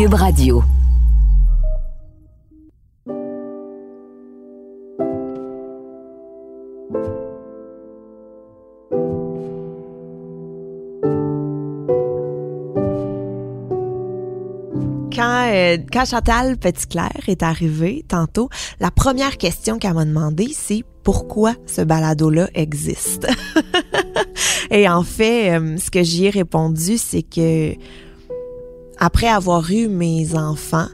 Cube Radio. Quand, euh, quand Chantal Petitclerc est arrivée tantôt, la première question qu'elle m'a demandé, c'est pourquoi ce balado-là existe. Et en fait, euh, ce que j'y ai répondu, c'est que après avoir eu mes enfants,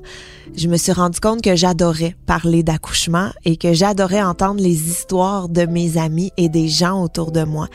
je me suis rendu compte que j'adorais parler d'accouchement et que j'adorais entendre les histoires de mes amis et des gens autour de moi.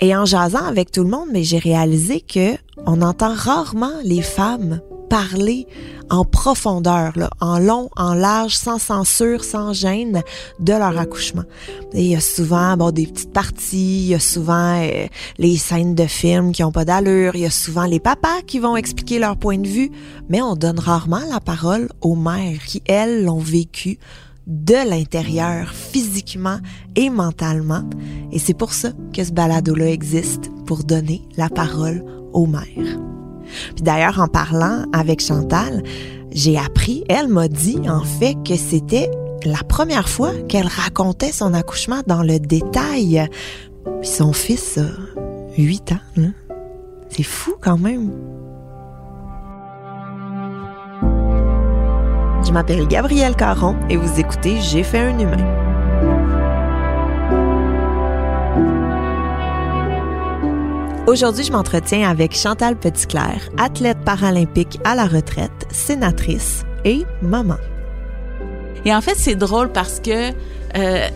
Et en jasant avec tout le monde, mais j'ai réalisé que on entend rarement les femmes parler en profondeur, là, en long, en large, sans censure, sans gêne de leur accouchement. Et il y a souvent bon, des petites parties, il y a souvent euh, les scènes de films qui ont pas d'allure, il y a souvent les papas qui vont expliquer leur point de vue, mais on donne rarement la parole aux mères qui, elles, l'ont vécu de l'intérieur, physiquement et mentalement. Et c'est pour ça que ce balado-là existe, pour donner la parole aux mères. Puis d'ailleurs, en parlant avec Chantal, j'ai appris, elle m'a dit en fait que c'était la première fois qu'elle racontait son accouchement dans le détail. Son fils a 8 ans. C'est fou quand même. Je m'appelle Gabrielle Caron et vous écoutez J'ai fait un humain. Aujourd'hui, je m'entretiens avec Chantal Petitclerc, athlète paralympique à la retraite, sénatrice et maman. Et en fait, c'est drôle parce que euh,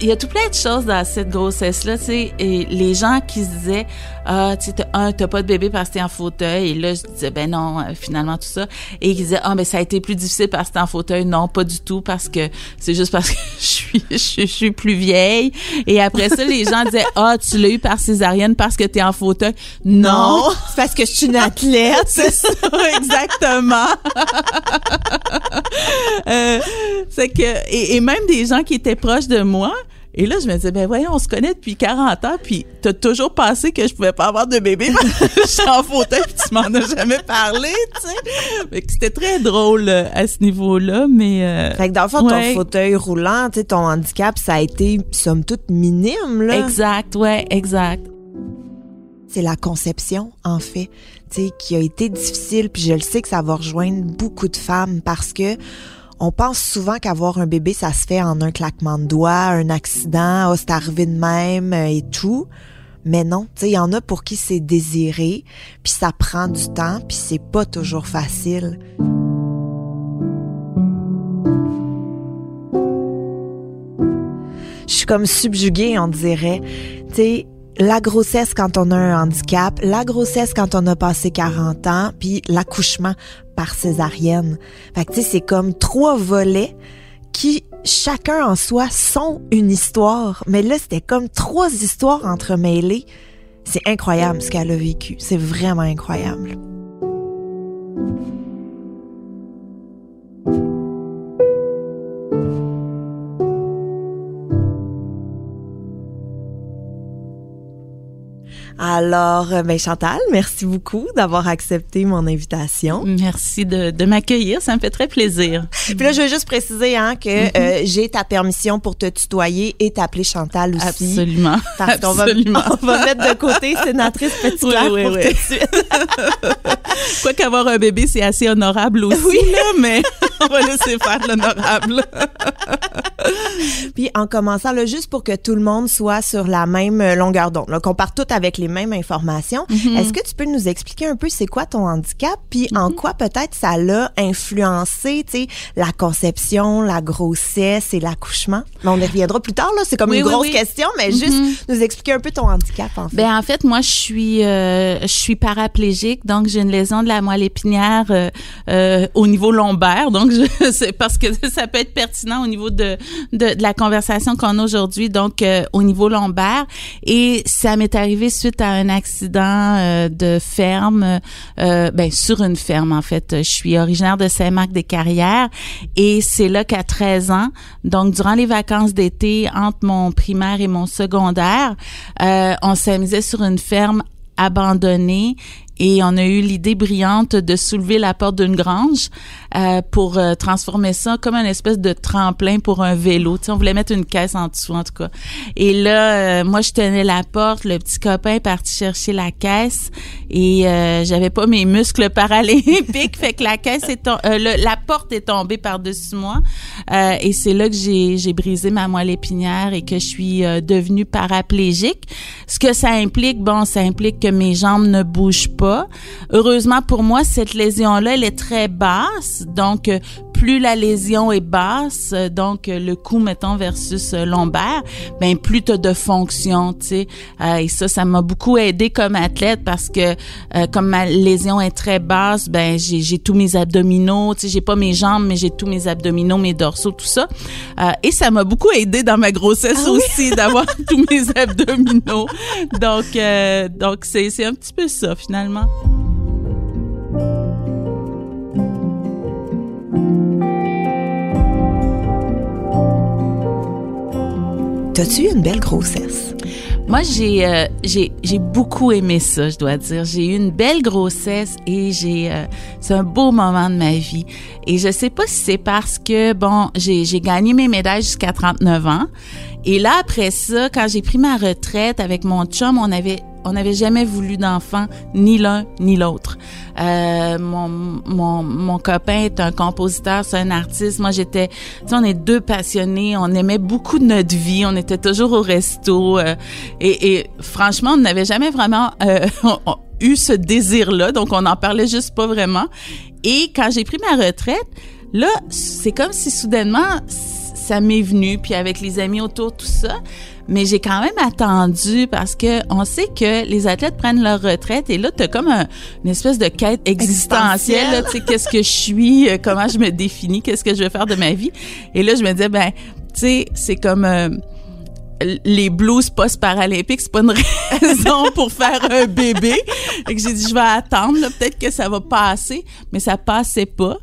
il y a tout plein de choses dans cette grossesse-là, tu sais, et les gens qui se disaient, ah, tu sais, un, t'as pas de bébé parce que t'es en fauteuil, et là, je disais, ben non, euh, finalement, tout ça, et ils disaient, ah, mais ça a été plus difficile parce que t'es en fauteuil, non, pas du tout, parce que c'est juste parce que je suis, je, suis plus vieille, et après ça, les gens disaient, ah, tu l'as eu par césarienne parce que t'es en fauteuil, non, c'est parce que je suis une athlète, c'est ça, exactement. euh, c'est que, et, et même des gens qui étaient proches de moi, et là, je me disais, ben voyons, on se connaît depuis 40 ans, puis t'as toujours pensé que je pouvais pas avoir de bébé? Je suis en fauteuil, puis tu m'en as jamais parlé, tu sais. c'était très drôle euh, à ce niveau-là, mais... Euh, fait que dans le fond, ton fauteuil roulant, tu sais, ton handicap, ça a été, somme toute, minime, là. Exact, ouais, exact. C'est la conception, en fait, tu sais, qui a été difficile, puis je le sais que ça va rejoindre beaucoup de femmes parce que on pense souvent qu'avoir un bébé, ça se fait en un claquement de doigts, un accident, oh, c'est de même euh, et tout. Mais non, tu il y en a pour qui c'est désiré, puis ça prend du temps, puis c'est pas toujours facile. Je suis comme subjuguée, on dirait. Tu sais, la grossesse quand on a un handicap, la grossesse quand on a passé 40 ans, puis l'accouchement par césarienne. Fait que tu sais, c'est comme trois volets qui chacun en soi sont une histoire, mais là c'était comme trois histoires entremêlées. C'est incroyable ce qu'elle a vécu, c'est vraiment incroyable. Alors, euh, ben Chantal, merci beaucoup d'avoir accepté mon invitation. Merci de, de m'accueillir, ça me fait très plaisir. Puis là, je veux juste préciser hein, que mm-hmm. euh, j'ai ta permission pour te tutoyer et t'appeler Chantal aussi. Absolument. Parce qu'on va, on va mettre de côté sénatrice Petit oui, oui, pour oui. tout de suite. Quoi qu'avoir un bébé, c'est assez honorable aussi, là, mais on va laisser faire l'honorable. Puis en commençant là, juste pour que tout le monde soit sur la même longueur d'onde, qu'on parte toutes avec les mêmes informations, Mhm. est-ce que tu peux nous expliquer un peu c'est quoi ton handicap, puis en Mhm. quoi peut-être ça l'a influencé, tu sais, la conception, la grossesse et l'accouchement? Mais on y reviendra plus tard là, c'est comme Oui, une oui, grosse oui. question, mais Mhm. juste nous expliquer un peu ton handicap en fait. Ben en fait, moi je suis euh, je suis paraplégique, donc j'ai une lésion de la moelle épinière euh, euh, au niveau lombaire. Donc c'est parce que ça peut être pertinent au niveau de de, de la conversation qu'on a aujourd'hui. Donc euh, au niveau lombaire et ça m'est arrivé suite un accident euh, de ferme, euh, ben sur une ferme en fait. Je suis originaire de Saint-Marc-des-Carrières et c'est là qu'à 13 ans, donc durant les vacances d'été entre mon primaire et mon secondaire, euh, on s'amusait sur une ferme abandonnée et on a eu l'idée brillante de soulever la porte d'une grange euh, pour euh, transformer ça comme une espèce de tremplin pour un vélo. Tu sais, on voulait mettre une caisse en dessous en tout cas. Et là, euh, moi je tenais la porte, le petit copain est parti chercher la caisse et euh, j'avais pas mes muscles paralympiques, fait que la caisse est euh, le- la porte est tombée par-dessus moi Euh, et c'est là que j'ai brisé ma moelle épinière et que je suis devenue paraplégique. Ce que ça implique, bon, ça implique que mes jambes ne bougent pas. Heureusement pour moi, cette lésion-là, elle est très basse. Donc, euh, plus la lésion est basse, euh, donc euh, le cou, mettons, versus euh, lombaire, ben plus t'as de fonction, tu sais. Euh, et ça, ça m'a beaucoup aidé comme athlète parce que euh, comme ma lésion est très basse, ben j'ai tous mes abdominaux, tu sais, j'ai pas mes jambes, mais j'ai tous mes abdominaux, mes dorsaux, tout ça. Euh, et ça m'a beaucoup aidé dans ma grossesse aussi d'avoir tous mes abdominaux. Donc, euh, donc c'est c'est un petit peu ça finalement. T'as-tu une belle grossesse? Moi, j'ai euh, j'ai beaucoup aimé ça, je dois dire. J'ai eu une belle grossesse et j'ai euh, c'est un beau moment de ma vie. Et je sais pas si c'est parce que bon, j'ai j'ai gagné mes médailles jusqu'à 39 ans. Et là après ça, quand j'ai pris ma retraite avec mon chum, on avait on n'avait jamais voulu d'enfants, ni l'un ni l'autre. Euh, mon, mon, mon copain est un compositeur, c'est un artiste. Moi, j'étais, tu sais, on est deux passionnés. On aimait beaucoup notre vie. On était toujours au resto. euh, et, et franchement, on n'avait jamais vraiment euh, eu ce désir-là. Donc, on n'en parlait juste pas vraiment. Et quand j'ai pris ma retraite, là, c'est comme si soudainement, ça m'est venu. Puis avec les amis autour, tout ça mais j'ai quand même attendu parce que on sait que les athlètes prennent leur retraite et là t'as comme un, une espèce de quête existentielle, là, tu sais qu'est-ce que je suis, euh, comment je me définis, qu'est-ce que je vais faire de ma vie et là je me disais ben tu sais c'est comme euh, les blues post-paralympiques, c'est pas une raison pour faire un bébé. Et que j'ai dit, je vais attendre, peut-être que ça va passer, mais ça passait pas.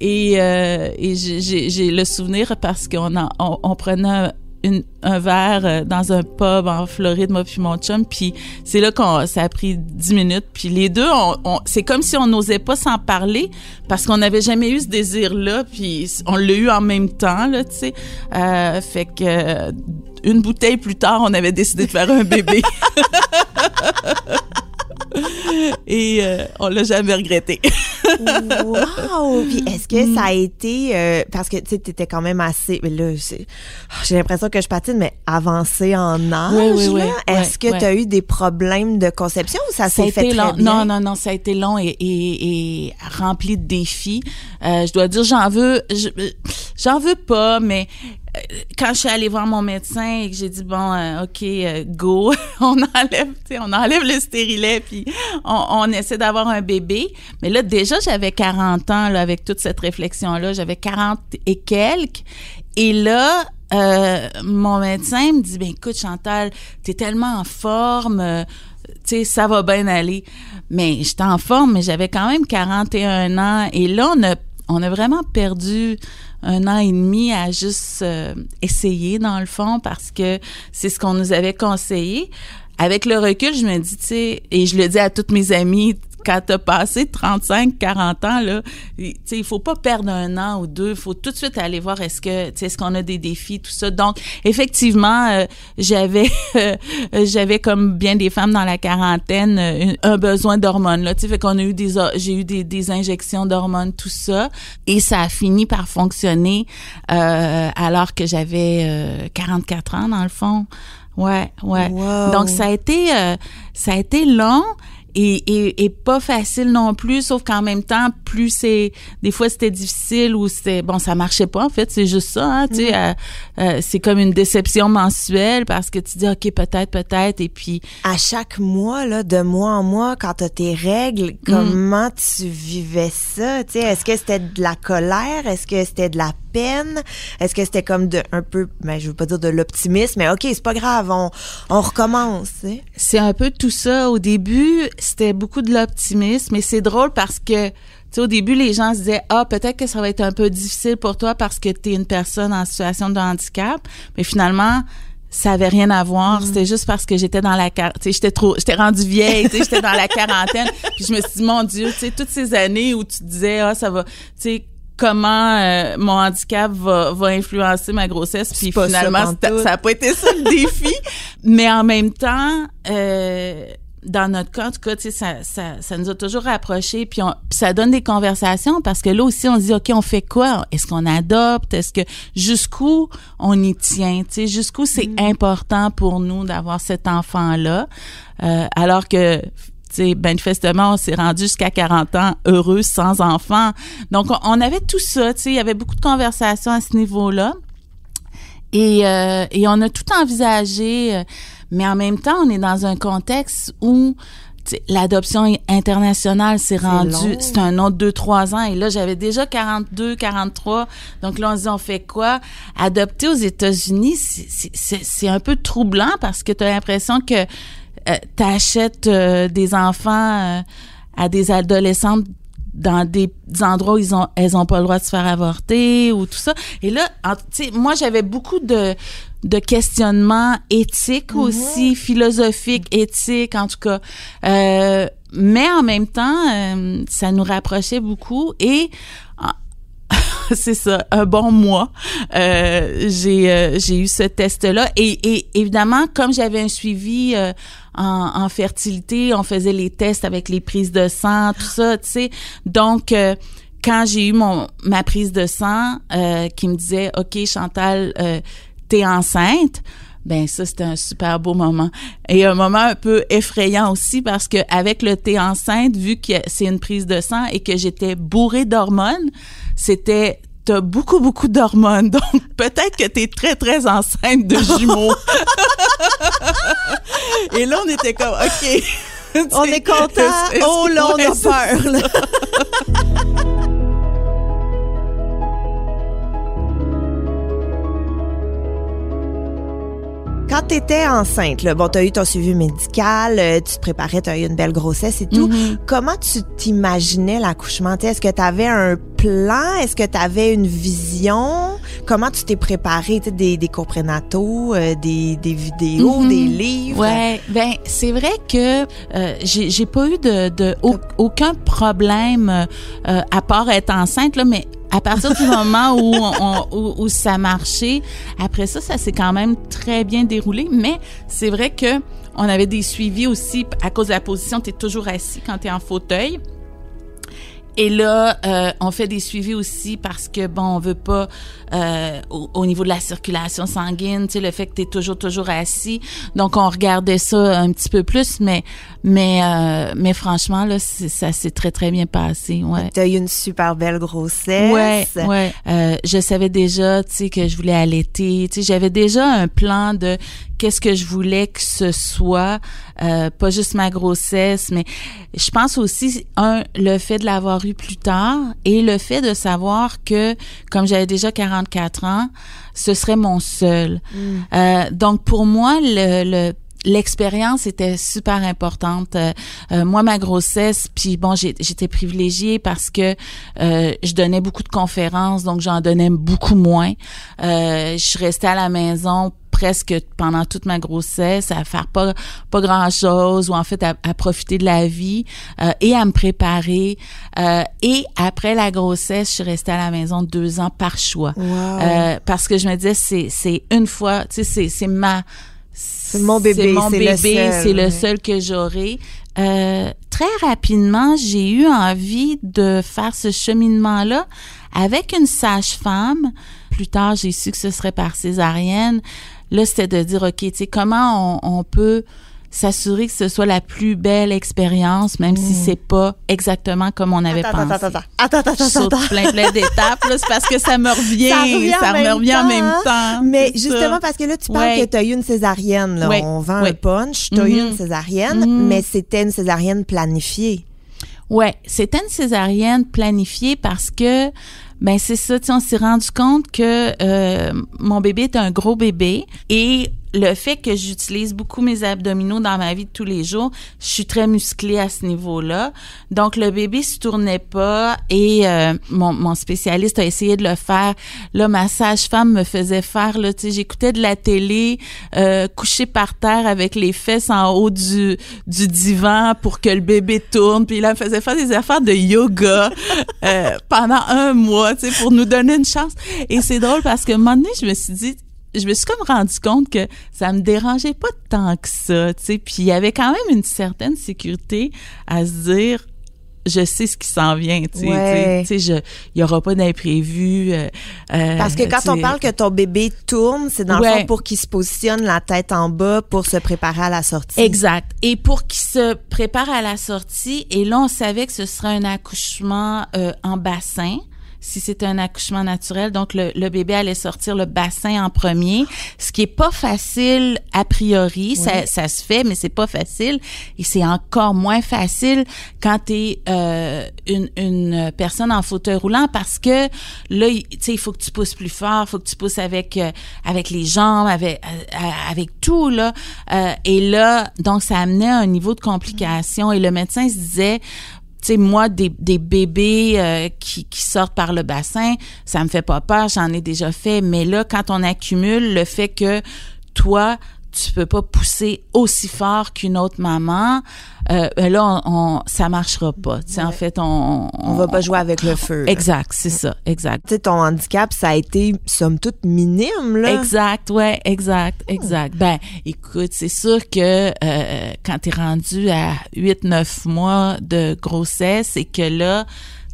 Et, euh, et j'ai le souvenir parce qu'on on, on prenait une, un verre euh, dans un pub en Floride, moi puis mon chum, puis c'est là qu'on ça a pris dix minutes, puis les deux, on, on- c'est comme si on n'osait pas s'en parler parce qu'on n'avait jamais eu ce désir-là, puis on l'a eu en même temps, là, tu sais. Euh, fait que une bouteille plus tard, on avait décidé de faire un bébé. Et euh, on l'a jamais regretté. wow! Puis est-ce que ça a été euh, parce que tu sais t'étais quand même assez mais là j'ai l'impression que je patine mais avancé en âge Oui, oui, oui. Est-ce que tu as eu des problèmes de conception ou ça s'est fait été très long. bien? Non, non, non, ça a été long et, et, et rempli de défis. Euh, je dois dire, j'en veux, je- j'en veux pas, mais euh, quand je suis allée voir mon médecin et que j'ai dit bon, euh, ok, euh, go, on enlève, on enlève le stérilet puis on, on essaie d'avoir un bébé. Mais là, déjà, j'avais 40 ans là avec toute cette réflexion là, j'avais 40 et quelques. Et là, euh, mon médecin me dit ben écoute Chantal, t'es tellement en forme. tu sais, ça va bien aller. Mais j'étais en forme, mais j'avais quand même 41 ans. Et là, on a, on a vraiment perdu un an et demi à juste euh, essayer, dans le fond, parce que c'est ce qu'on nous avait conseillé. Avec le recul, je me dis, tu sais, et je le dis à toutes mes amies quand t'as passé 35, 40 ans, là, tu sais, il faut pas perdre un an ou deux. Il faut tout de suite aller voir est-ce que, est-ce qu'on a des défis, tout ça. Donc, effectivement, euh, j'avais, euh, j'avais comme bien des femmes dans la quarantaine, euh, un besoin d'hormones, là. Tu sais, fait qu'on a eu des, j'ai eu des, des injections d'hormones, tout ça. Et ça a fini par fonctionner, alors que j'avais 44 ans, dans le fond. Ouais, ouais. Wow. Donc ça a été ça a été long et, et, et, pas facile non plus, sauf qu'en même temps, plus c'est des fois c'était difficile ou c'était bon, ça marchait pas en fait, c'est juste ça, hein, tu sais, Mm-hmm. euh, euh, c'est comme une déception mensuelle parce que tu dis ok peut-être peut-être et puis À chaque mois, là, de mois en mois, quand t'as tes règles, comment tu vivais ça? Tu sais, est-ce que c'était de la colère? Est-ce que c'était de la peine? Est-ce que c'était comme de un peu, ben, je veux pas dire de l'optimisme, mais ok, c'est pas grave, on, on recommence, tu sais? c'est un peu tout ça. Au début, c'était beaucoup de l'optimisme, mais c'est drôle parce que tu sais, au début, les gens se disaient ah peut-être que ça va être un peu difficile pour toi parce que tu es une personne en situation de handicap, mais finalement ça avait rien à voir, c'était juste parce que j'étais dans la tu sais j'étais trop j'étais rendue vieille, tu sais j'étais dans la quarantaine, puis je me suis dit mon dieu, tu sais toutes ces années où tu disais ah ça va tu sais comment euh, mon handicap va, va influencer ma grossesse puis finalement ça n'a pas été ça le défi. Mais en même temps euh, dans notre cas, en tout cas, tu sais, ça, ça, ça nous a toujours rapprochés, puis, on- puis ça donne des conversations parce que là aussi, on se dit, OK, on fait quoi? Est-ce qu'on adopte? Est-ce que jusqu'où on y tient? Tu sais, jusqu'où c'est important pour nous d'avoir cet enfant-là? Euh, alors que tu sais, manifestement, on s'est rendu jusqu'à 40 ans heureux sans enfant. Donc, on, on avait tout ça, tu sais, il y avait beaucoup de conversations à ce niveau-là. Et, euh, et on a tout envisagé, euh, mais en même temps, on est dans un contexte où l'adoption internationale s'est rendue, c'est un autre deux, trois ans. Et là, j'avais déjà 42, 43. Donc là, on se dit, on fait quoi? Adopter aux États-Unis, c'est- un peu troublant parce que tu as l'impression que euh, tu achètes des enfants euh, à des adolescentes dans des endroits où ils ont elles ont pas le droit de se faire avorter ou tout ça. Et là en- tu sais moi j'avais beaucoup de de questionnements éthiques aussi philosophiques éthiques en tout cas. Euh, mais en même temps euh, ça nous rapprochait beaucoup. Et c'est ça, un bon mois. Euh, j'ai euh, j'ai eu ce test-là et, et évidemment, comme j'avais un suivi euh, en, en fertilité, on faisait les tests avec les prises de sang, tout ça, tu sais. Donc quand j'ai eu mon ma prise de sang qui me disait OK Chantal t'es enceinte ben ça c'était un super beau moment et un moment un peu effrayant aussi parce que avec le thé enceinte vu que c'est une prise de sang et que j'étais bourrée d'hormones c'était t'as beaucoup beaucoup d'hormones donc peut-être que t'es très très enceinte de jumeaux. Et là on était comme ok. On est content. Oh là, on a peur, Quand tu étais enceinte, là, bon, tu as eu ton suivi médical, euh, tu te préparais, tu as eu une belle grossesse et tout. Mhm. Comment tu t'imaginais l'accouchement? Est-ce que tu avais un plan? Est-ce que tu avais une vision? Comment tu t'es préparé? T'sais, Des, des cours prénataux, euh, des, des vidéos, Mhm. des livres? Ouais, ben c'est vrai que euh, j'ai pas eu de, de au- aucun problème euh, à part être enceinte là, mais à partir du moment où, où, ça marchait, après ça, ça s'est quand même très bien déroulé. Mais c'est vrai que on avait des suivis aussi à cause de la position. Tu toujours assis quand tu es en fauteuil. Et là, euh, on fait des suivis aussi parce que bon, on veut pas euh, au, au niveau de la circulation sanguine, tu sais, le fait que tu es toujours toujours assis. Donc on regardait ça un petit peu plus, mais mais euh, mais franchement là, ça s'est très très bien passé, ouais. Tu as eu une super belle grossesse. Ouais, ouais. Euh, je savais déjà, tu sais, que je voulais allaiter. Tu sais, j'avais déjà un plan de qu'est-ce que je voulais que ce soit, euh, pas juste ma grossesse, mais je pense aussi un le fait de l'avoir eu plus tard et le fait de savoir que comme j'avais déjà 44 ans, ce serait mon seul. Euh, donc pour moi le, le l'expérience était super importante. Euh, euh, moi, ma grossesse, puis bon, j'ai- j'étais privilégiée parce que euh, je donnais beaucoup de conférences, donc j'en donnais beaucoup moins. Euh, je restais à la maison presque pendant toute ma grossesse à faire pas pas grand chose ou en fait à, à profiter de la vie euh, et à me préparer euh, et après la grossesse je suis restée à la maison deux ans par choix Wow. Euh, parce que je me disais c'est c'est une fois tu sais c'est c'est ma C'est mon bébé, c'est le bébé, seul, c'est le ouais. seul que j'aurai. Euh, très rapidement, j'ai eu envie de faire ce cheminement-là avec une sage-femme. Plus tard, j'ai su que ce serait par césarienne. Là, c'était de dire, OK, tu sais, comment on, on peut s'assurer que ce soit la plus belle expérience, même si c'est pas exactement comme on avait Mm. Attends, pensé. attends, attends, attends, attends, attends, plein, plein d'étapes. C'est parce que ça me revient. Ça revient en ça me revient en même temps. Mais justement, ça. parce que là, tu parles Ouais. que tu as eu une césarienne. Là. Ouais. On vend un Ouais. punch. Tu as eu Mhm. une césarienne, Mhm. mais c'était une césarienne planifiée. Ouais, c'était une césarienne planifiée parce que ben c'est ça, on s'est rendu compte que euh, mon bébé est un gros bébé et le fait que j'utilise beaucoup mes abdominaux dans ma vie de tous les jours, je suis très musclée à ce niveau-là. Donc le bébé se tournait pas et euh, mon, spécialiste a essayé de le faire. Là, ma sage-femme me faisait faire là, tu j'écoutais de la télé euh, couchée par terre avec les fesses en haut du du divan pour que le bébé tourne. Puis là, me faisait faire des affaires de yoga euh, pendant un mois, tu pour nous donner une chance. Et c'est drôle parce que un moment donné, je me suis dit, je me suis comme rendu compte que ça me dérangeait pas tant que ça, tu sais. Puis il y avait quand même une certaine sécurité à se dire, je sais ce qui s'en vient, tu sais, Ouais. tu sais, je, il y aura pas d'imprévu. euh, euh, Parce que quand on parle que ton bébé tourne, c'est dans le fond pour qu'il se positionne la tête en bas pour se préparer à la sortie. Exact. Et pour qu'il se prépare à la sortie, et là, on savait que ce serait un accouchement euh, en bassin. Si c'était un accouchement naturel, donc le, le bébé allait sortir le bassin en premier, ce qui est pas facile a priori. Ça, ça se fait, mais c'est pas facile. Et c'est encore moins facile quand t'es euh, une, une personne en fauteuil roulant parce que là, tu sais, il faut que tu pousses plus fort, il faut que tu pousses avec euh, avec les jambes, avec euh, avec tout là. Euh, et là, donc ça amenait un niveau de complication. Et le médecin se disait tu sais, moi, des, des bébés euh, qui, qui sortent par le bassin, ça me fait pas peur, j'en ai déjà fait. Mais là, quand on accumule le fait que toi, tu peux pas pousser aussi fort qu'une autre maman, euh, ben là, on, on- ça marchera pas. Tu sais, en fait, on, On va pas jouer avec le feu. là. Exact, c'est ça, exact. Tu sais, ton handicap, ça a été, somme toute, minime, là. Exact, ouais, exact, exact. Ben, écoute, c'est sûr que euh, quand t'es rendu à 8-9 mois de grossesse et que là,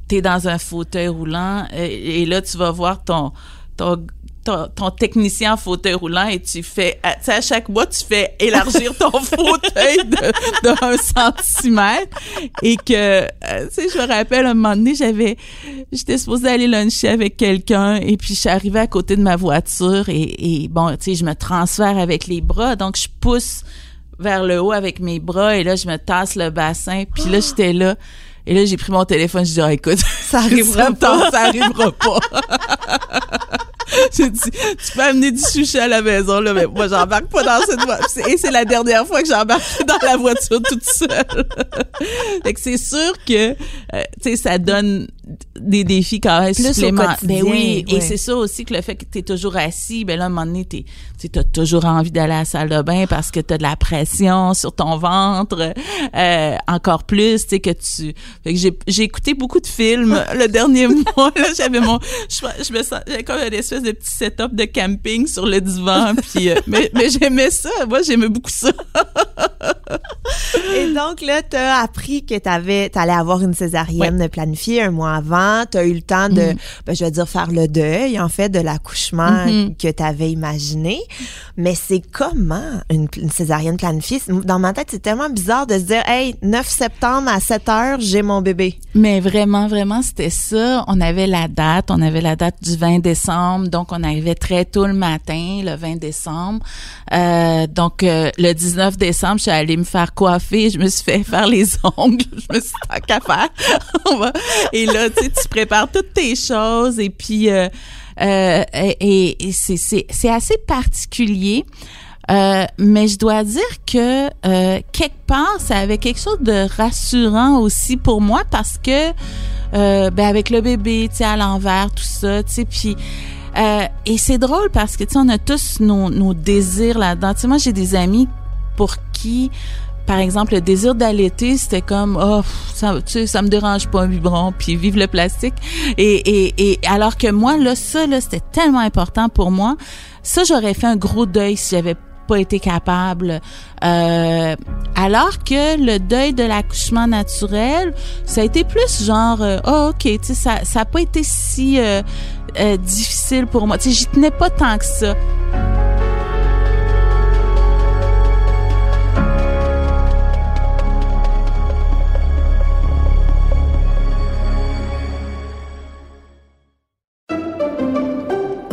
t'es dans un fauteuil roulant euh, et là, tu vas voir ton, ton, ton, ton technicien en fauteuil roulant et tu fais, à- tu sais, à chaque mois, tu fais élargir ton fauteuil de, centimètre et que, euh, tu sais, je me rappelle, un moment donné, j'avais, j'étais supposée aller luncher avec quelqu'un et puis je suis arrivée à côté de ma voiture et, et bon, tu sais, je me transfère avec les bras, donc je pousse vers le haut avec mes bras et là, je me tasse le bassin puis là, j'étais là. Et là, j'ai pris mon téléphone, je dis, ah, écoute, Ça arrivera ça arrivera pas. Tu peux amener du sushi à la maison, là, mais moi, j'embarque pas dans cette voiture. Et c'est la dernière fois que j'embarque dans la voiture toute seule. fait que c'est sûr que, euh, tu sais, ça donne des défis quand même Plus supplémentaires. Ben oui, et c'est ça aussi que le fait que tu es toujours assis, ben là, à un moment donné, t'es- tu as toujours envie d'aller à la salle de bain parce que tu as de la pression sur ton ventre, euh, encore plus, tu sais, que tu... Fait que j'ai, j'ai écouté beaucoup de films le dernier mois, là, j'avais mon... Je, je me sens... J'avais comme une espèce de petit setup de camping sur le divan, puis... euh, mais, mais j'aimais ça, moi, j'aimais beaucoup ça. Donc, là, tu as appris que tu allais avoir une césarienne planifiée un mois avant. Tu as eu le temps de, Mm. ben, je vais dire, faire le deuil, en fait, de l'accouchement Mhm. que tu avais imaginé. Mais c'est comment une, une césarienne planifiée? Dans ma tête, c'est tellement bizarre de se dire, hey, 9 septembre à 7 heures, j'ai mon bébé. Mais vraiment, vraiment, c'était ça. On avait la date, on avait la date du 20 décembre, donc on arrivait très tôt le matin, le 20 décembre. Euh, donc euh, le 19 décembre, je suis allée me faire coiffer, je me fait faire les ongles, je me suis dit, qu'à faire. Et là, tu sais, tu prépares toutes tes choses et puis euh, euh, et, c'est assez particulier. Euh, mais je dois dire que quelque part, ça avait quelque chose de rassurant aussi pour moi parce que ben avec le bébé, tu sais, à l'envers, tout ça, tu sais, puis et c'est drôle parce que, tu sais, on a tous nos, nos désirs là-dedans. Tu sais, moi, j'ai des amis pour qui par exemple, le désir d'allaiter, c'était comme, oh, ça, tu sais, ça me dérange pas un biberon, puis vive le plastique. Et, et, et alors que moi, là, ça, là, c'était tellement important pour moi. Ça, j'aurais fait un gros deuil si j'avais pas été capable. Euh, alors que le deuil de l'accouchement naturel, ça a été plus genre, euh, oh, ok, tu sais, ça, ça a pas été si euh, euh, difficile pour moi. Tu sais, j'y tenais pas tant que ça.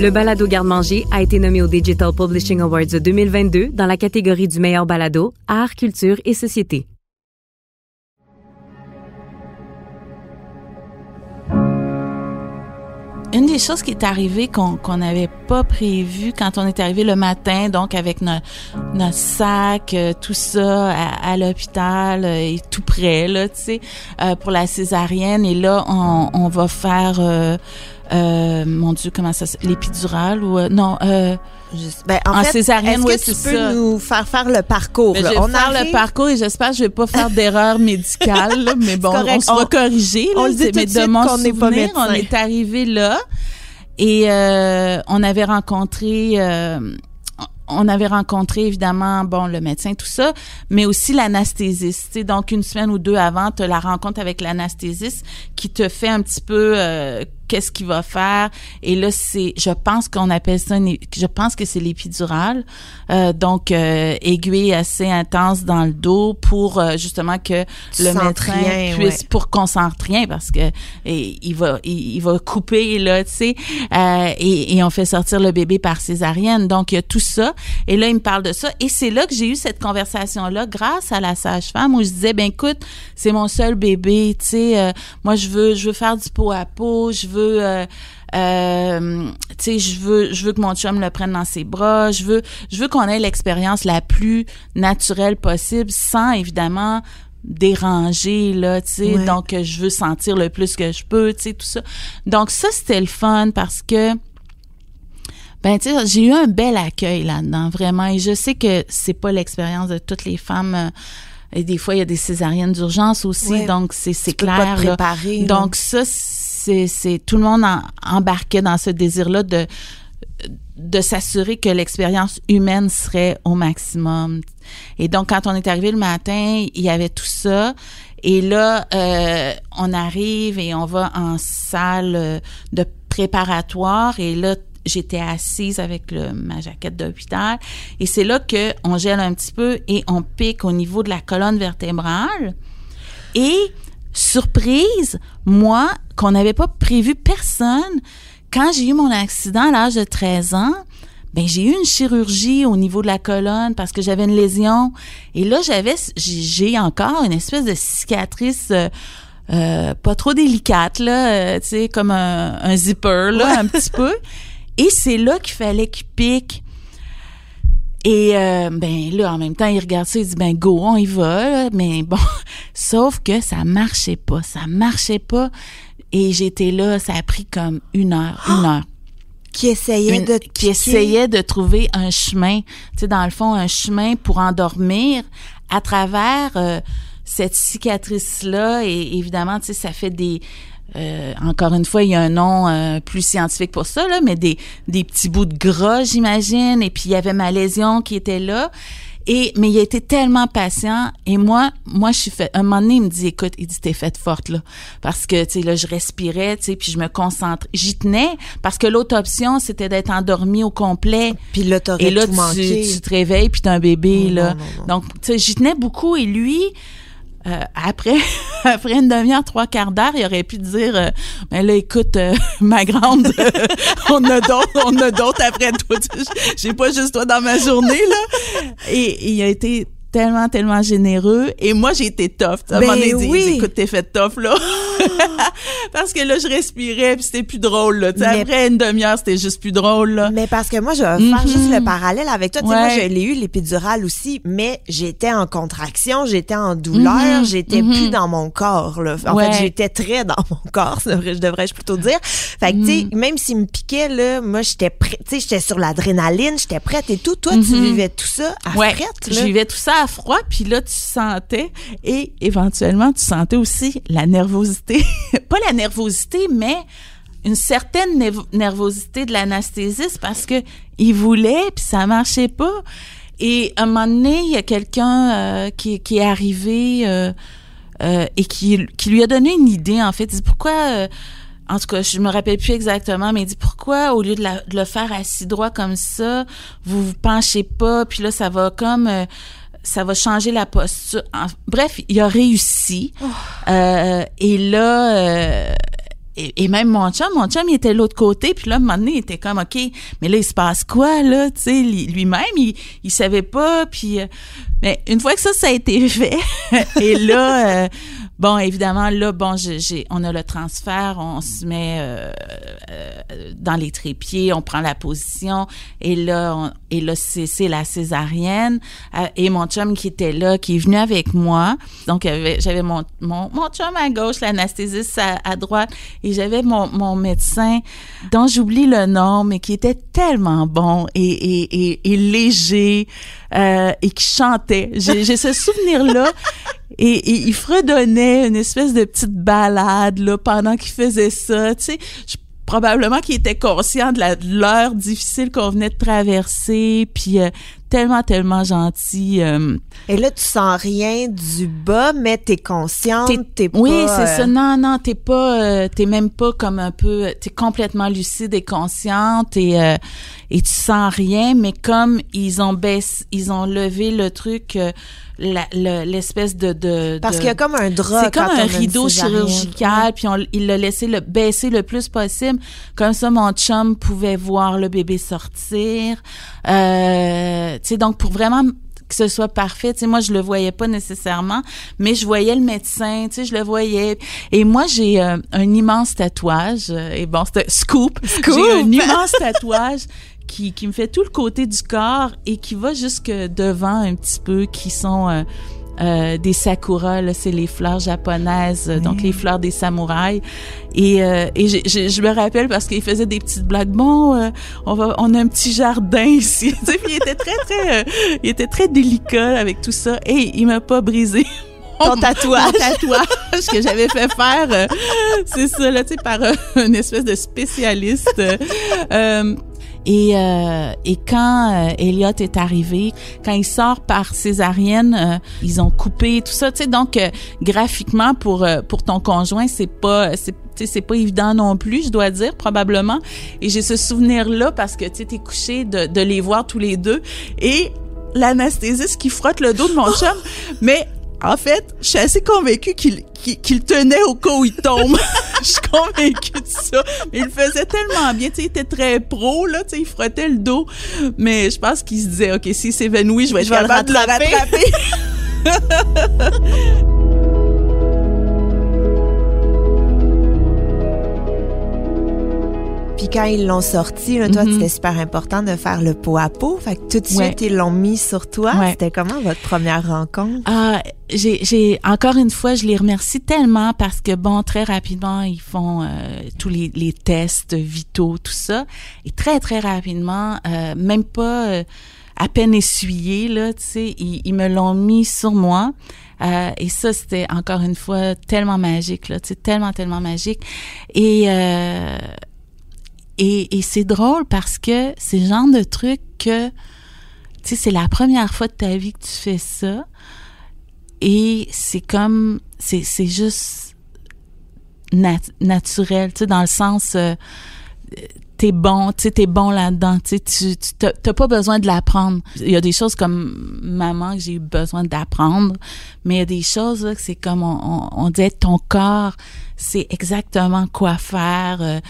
Le balado Garde-manger a été nommé au Digital Publishing Awards de 2022 dans la catégorie du meilleur balado, art, culture et société. Une des choses qui est arrivée qu'on n'avait pas prévu quand on est arrivé le matin, donc avec no- notre sac, euh, tout ça à, à l'hôpital euh, et tout près là, tu sais, euh, pour la césarienne. Et là, on, on va faire, euh, mon Dieu, comment ça, s'appelle? l'épidurale ou euh, non euh, Juste- ben, en, En fait, césarienne, est-ce oui, que tu c'est peux ça. nous faire faire le parcours? Ben, là? je vais on faire arrive- le parcours et j'espère que je vais pas faire d'erreur médicale, là, mais bon, correct. on sera corrigé. on là, le dit c'est- tout mais de de suite mon qu'on n'est pas souvenir, médecin. on est arrivé là et euh, on avait rencontré. euh, on avait rencontré évidemment bon le médecin tout ça mais aussi l'anesthésiste tu donc une semaine ou deux avant tu as la rencontre avec l'anesthésiste qui te fait un petit peu euh, qu'est-ce qu'il va faire. Et là c'est je pense qu'on appelle ça une- je pense que c'est l'épidurale. Euh, donc euh, aiguille assez intense dans le dos pour euh, justement que Tu le médecin rien, puisse ouais. pour qu'on sente rien parce que et, il va il, il va couper là tu sais. Euh, et, et on fait sortir le bébé par césarienne. Donc il y a tout ça. Et là il me parle de ça. Et c'est là que j'ai eu cette conversation là grâce à la sage-femme où je disais ben écoute c'est mon seul bébé tu sais euh, moi je veux je veux faire du pot à pot je veux euh, euh, tu sais je veux je veux que mon chum le prenne dans ses bras je veux je veux qu'on ait l'expérience la plus naturelle possible sans évidemment déranger là tu sais Ouais. donc je veux sentir le plus que je peux tu sais tout ça donc ça c'était le fun parce que ben tu sais j'ai eu un bel accueil là-dedans vraiment et je sais que c'est pas l'expérience de toutes les femmes euh, et des fois il y a des césariennes d'urgence aussi Ouais. donc c'est peux pas clair te là. préparer, là. donc ça c'est tout le monde embarquait dans ce désir là de s'assurer que l'expérience humaine serait au maximum. Et donc, quand on est arrivé le matin, il y avait tout ça. Et là, euh, on arrive et on va en salle euh, de préparatoire. Et là, j'étais assise avec ma jaquette d'hôpital. Et c'est là que on gèle un petit peu et on pique au niveau de la colonne vertébrale. Et surprise, moi, qu'on n'avait pas prévu personne, quand j'ai eu mon accident à l'âge de 13 ans, ben j'ai eu une chirurgie au niveau de la colonne parce que j'avais une lésion. Et là j'avais j'ai encore une espèce de cicatrice euh, euh, pas trop délicate là, euh, tu sais comme un, un zipper là un petit peu. Et c'est là qu'il fallait qu'il pique et euh, ben là, en même temps, il regarde ça, il dit ben go, on y va. là. Mais bon, sauf que ça marchait pas, ça marchait pas. Et j'étais là, ça a pris comme une heure, une heure. Qui essayait Une- de qui piquer? essayait de trouver un chemin, tu sais, dans le fond, un chemin pour endormir à travers euh, cette cicatrice-là. Et évidemment, tu sais, ça fait des euh, encore une fois, il y a un nom euh, plus scientifique pour ça, là, mais des, des petits bouts de gras, j'imagine. Et puis, il y avait ma lésion qui était là. Et, mais il a été tellement patient. Et moi, moi, je suis fait, un moment donné, il me dit, écoute, il dit, t'es faite forte, là. Parce que, tu sais, là, je respirais, tu sais, puis je me concentre. J'y tenais, parce que l'autre option, c'était d'être endormi au complet. Puis là, t'aurais Et là, tout tu, manqué. tu te réveilles, puis t'as un bébé, là. non, non, non. Donc, tu sais, j'y tenais beaucoup. Et lui, euh, après, après une demi-heure, trois quarts d'heure, il aurait pu dire, euh, mais là, écoute, euh, ma grande, euh, on a d'autres, on a d'autres après toi. J'ai pas juste toi dans ma journée, là. Et, et il a été tellement, tellement généreux. Et moi, j'ai été tough. À un Ben moment donné, oui. écoute, t'es fait tough, là. Parce que là, je respirais, puis c'était plus drôle, là. Mais- après une demi-heure, c'était juste plus drôle, là. Mais parce que moi, je vais faire Mhm. juste le parallèle avec toi. Tu sais, Ouais. moi, je l'ai eu, l'épidurale aussi, mais j'étais en contraction, j'étais en douleur, Mhm. j'étais Mhm. plus dans mon corps. Là. En Ouais. fait, j'étais très dans mon corps, devrais- je devrais-je plutôt dire. Fait que, tu sais, même s'il me piquait, là, moi, j'étais prête, tu sais, j'étais sur l'adrénaline, j'étais prête et tout. Toi, tu vivais tout ça à Ouais, frette, je vivais tout ça à froid, puis là, tu sentais, et éventuellement, tu sentais aussi la nervosité. Pas la nervosité, mais une certaine nervosité de l'anesthésiste parce que il voulait, puis ça marchait pas. Et à un moment donné, il y a quelqu'un euh, qui, est arrivé euh, euh, et qui, qui lui a donné une idée, en fait. Il dit, pourquoi... en tout cas, je me rappelle plus exactement, mais il dit pourquoi au lieu de, le faire assis droit comme ça, vous vous penchez pas, puis là ça va comme ça va changer la posture. En- bref, il a réussi. Euh, et là, euh, et, et même mon chum, mon chum, il était de l'autre côté, puis là, à un moment donné, il était comme, OK, mais là, il se passe quoi, là, tu sais, lui- lui-même, il, il savait pas, puis... euh, mais une fois que ça, ça a été fait, et là, euh, bon, évidemment, là, bon, j'ai, on a le transfert, on se met euh, euh, dans les trépieds, on prend la position, et là, on- et là, c'est, la césarienne, euh, et mon chum qui était là, qui est venu avec moi, donc j'avais mon, mon, mon chum à gauche, l'anesthésiste à, à droite, et j'avais mon, mon médecin, dont j'oublie le nom, mais qui était tellement bon et, et, et, et léger, euh, et qui chantait. J'ai, j'ai ce souvenir-là. Et, et il fredonnait une espèce de petite balade là pendant qu'il faisait ça. Tu sais, probablement qu'il était conscient de l'heure difficile qu'on venait de traverser, puis euh, tellement tellement gentil. euh, Et là, tu sens rien du bas, mais t'es consciente, T'es- pas... oui, c'est euh, ça. Non, non, t'es pas, euh, t'es même pas comme un peu, t'es complètement lucide et consciente et euh, et tu sens rien, mais comme ils ont baissé, ils ont levé le truc, euh, l'espèce de, de Parce qu'il y a comme un drap c'est comme un rideau chirurgical, puis on, il l'a laissé le baisser le plus possible. Comme ça, mon chum pouvait voir le bébé sortir. Euh, sais, donc pour vraiment que ce soit parfait, tu sais, moi je le voyais pas nécessairement, mais je voyais le médecin, tu sais, je le voyais. Et moi j'ai euh, un immense tatouage. euh, et bon, un scoop. J'ai un immense tatouage. Qui, qui me fait tout le côté du corps et qui va jusque devant un petit peu, qui sont euh, euh, des sakuras, là, c'est les fleurs japonaises, euh, donc les fleurs des samouraïs. Et, euh, et j'ai- je me rappelle parce qu'il faisait des petites blagues. Bon, euh, on va, on a un petit jardin ici. Tu sais, puis il était très très, euh, il était très délicat avec tout ça. Et il m'a pas brisé. Ton tatouage. mon tatouage que j'avais fait faire, euh, c'est ça là, tu sais, par euh, une espèce de spécialiste. euh, et, euh, et quand euh, Elliot est arrivé, quand il sort par césarienne, euh, ils ont coupé tout ça. Tu sais, donc euh, graphiquement pour euh, pour ton conjoint, c'est pas c'est c'est pas évident non plus, je dois dire probablement. Et j'ai ce souvenir là parce que tu t'es couché de, de les voir tous les deux et l'anesthésiste qui frotte le dos de mon chum, mais en fait, je suis assez convaincue qu'il qu'il qu'il tenait au cas où il tombe. Je suis convaincue de ça. Mais il le faisait tellement bien. Tu sais, il était très pro, là. Tu sais, il frottait le dos. Mais je pense qu'il se disait, OK, s'il s'évanouit, je vais être Je vais le capable de le rattraper. Puis quand ils l'ont sorti, là, toi, Mhm. c'était super important de faire le pot à pot. Fait que tout de suite, ils l'ont mis sur toi. Ouais. C'était comment votre première rencontre? Ah, j'ai, j'ai encore une fois, je les remercie tellement parce que bon, très rapidement, ils font euh, tous les, les tests vitaux, tout ça, et très très rapidement, euh, même pas. euh, à peine essuyé là, tu sais, ils, ils me l'ont mis sur moi. Euh, et ça, c'était encore une fois tellement magique, là, tu sais, tellement, tellement magique. Et, euh, et, c'est drôle parce que c'est le genre de truc que, tu sais, c'est la première fois de ta vie que tu fais ça. Et c'est comme, c'est, c'est juste nat- naturel, tu sais, dans le sens, euh, t'es bon, tu sais, t'es bon là-dedans, tu sais, t'as pas besoin de l'apprendre. Il y a des choses comme maman que j'ai eu besoin d'apprendre, mais il y a des choses là que c'est comme on, dirait ton corps, c'est exactement quoi faire. euh,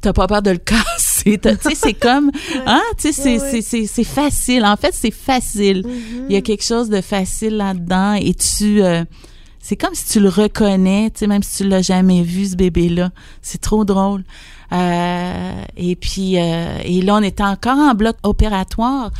T'as pas peur de le casser. Tu sais, c'est comme, hein, tu sais, c'est, Ouais, c'est, c'est, c'est facile. En fait, c'est facile. Il y a quelque chose de facile là-dedans et tu, euh, c'est comme si tu le reconnais, tu sais, même si tu l'as jamais vu, ce bébé-là. C'est trop drôle. Euh, et puis, euh, et là, on était encore en bloc opératoire.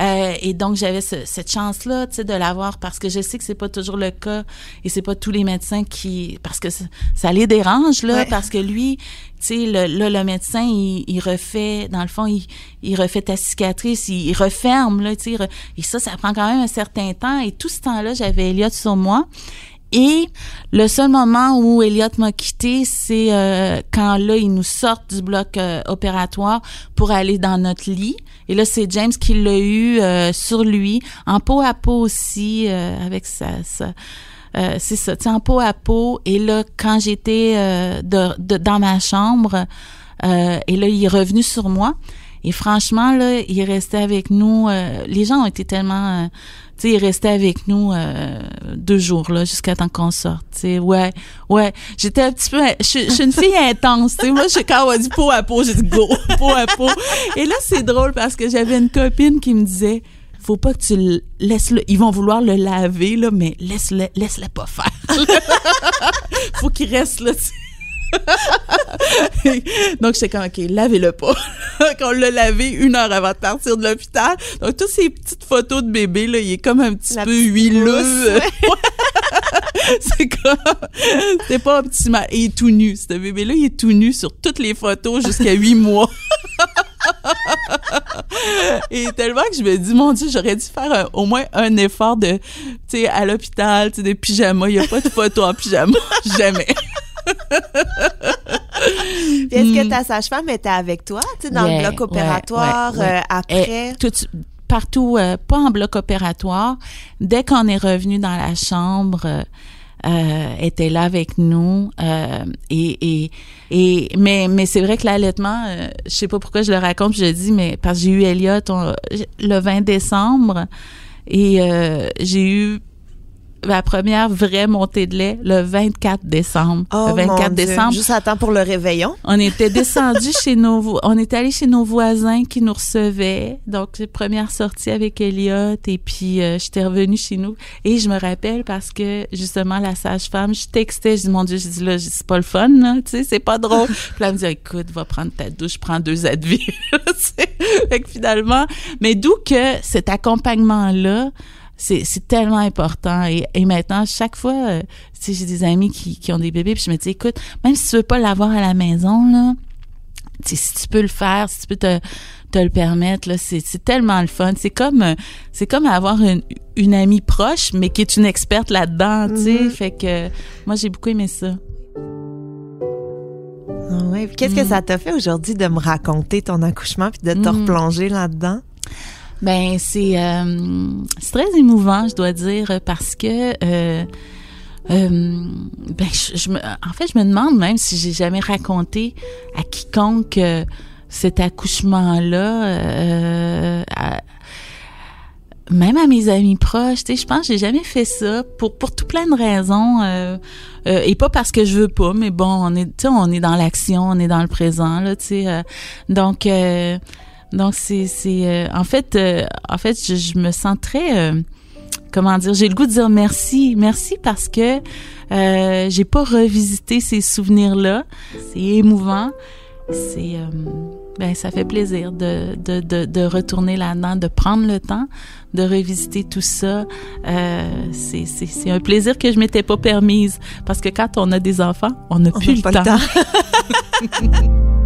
Euh, et donc, j'avais ce- cette chance-là, tu sais, de l'avoir parce que je sais que c'est pas toujours le cas et c'est pas tous les médecins qui, parce que ça, les dérange, là, Ouais. parce que lui, tu sais, le, là, le médecin, il, il refait, dans le fond, il, il refait ta cicatrice, il, il referme, là, tu sais, et ça, ça prend quand même un certain temps. Et tout ce temps-là, j'avais Elliot sur moi. Et le seul moment où Elliot m'a quitté, c'est euh, quand là, il nous sort du bloc euh, opératoire pour aller dans notre lit. Et là, c'est James qui l'a eu euh, sur lui, en peau à peau aussi, euh, avec sa... sa euh, c'est ça, en peau à peau. Et là, quand j'étais de, de- dans ma chambre, et là, il est revenu sur moi. Et franchement, là, il est resté avec nous. les gens ont été tellement... sais, il est resté avec nous euh, deux jours, là, jusqu'à temps qu'on sorte. Tu sais, ouais, ouais. J'étais un petit peu... Je, suis une fille intense, tu sais. Moi, je, quand on dit peau à peau, j'ai dit go, peau à peau. Et là, c'est drôle parce que j'avais une copine qui me disait faut pas que tu le laisses le ils vont vouloir le laver là mais laisse-le laisse-le pas faire faut qu'il reste là. donc j'étais comme ok lavez-le pas. Quand on l'a lavé une heure avant de partir de l'hôpital. Donc toutes ces petites photos de bébé là il est comme un petit La peu huileux. c'est comme c'est pas optimal. Et il est tout nu. Ce bébé là il est tout nu sur toutes les photos jusqu'à huit mois. Et tellement que je me dis, mon Dieu, j'aurais dû faire un- au moins un effort de, tu sais, à l'hôpital, tu sais, de pyjama. Il n'y a pas de photo en pyjama. Jamais. Puis Est-ce que ta sage-femme était avec toi, tu sais, dans Yeah, le bloc opératoire, ouais, ouais, ouais. euh, après? Et tout, partout, euh, pas en bloc opératoire. Dès qu'on est revenu dans la chambre, euh, était là avec nous. euh, et, et, et mais mais c'est vrai que l'allaitement, euh, je sais pas pourquoi je le raconte, je le dis, mais parce que j'ai eu Elliot on- le 20 décembre et j'ai eu ma première vraie montée de lait le 24 décembre. Oh, le 24 mon Dieu. décembre. Juste à temps pour le réveillon. On était descendu chez nos, on est allé chez nos voisins qui nous recevaient. Donc, première sortie avec Elliot et puis euh, j'étais revenue chez nous et je me rappelle parce que justement la sage-femme, je textais, je dis mon Dieu, je dis là, c'est pas le fun là, tu sais, c'est pas drôle. puis là, elle me dit écoute, va prendre ta douche, prends deux Advil. fait que finalement, mais d'où que cet accompagnement là c'est c'est tellement important et, et maintenant chaque fois euh, sais j'ai des amis qui, qui ont des bébés puis je me dis écoute même si tu veux pas l'avoir à la maison là si tu peux le faire si tu peux te, te le permettre là c'est c'est tellement le fun c'est comme euh, c'est comme avoir une, une amie proche mais qui est une experte là-dedans tu sais Mhm. fait que moi j'ai beaucoup aimé ça Ah ouais. Qu'est-ce que Mm. ça t'a fait aujourd'hui de me raconter ton accouchement puis de te Mm. replonger là-dedans? Ben c'est euh, c'est très émouvant, je dois dire, parce que euh, euh, ben je, me, en fait je me demande même si j'ai jamais raconté à quiconque euh, cet accouchement là. même à mes amis proches, tu sais, je pense que j'ai jamais fait ça pour pour tout plein de raisons euh, euh, et pas parce que je veux pas, mais bon, on est tu sais on est dans l'action, on est dans le présent là, tu sais. euh, donc euh, donc c'est c'est euh, en fait euh, en fait je, je me sens très euh, comment dire, j'ai le goût de dire merci, merci parce que euh, j'ai pas revisité ces souvenirs là, c'est émouvant, c'est euh, ben ça fait plaisir de de de, de retourner là-dedans, de prendre le temps de revisiter tout ça. Euh, c'est c'est c'est un plaisir que je m'étais pas permise. Parce que quand on a des enfants, on n'a plus le pas temps.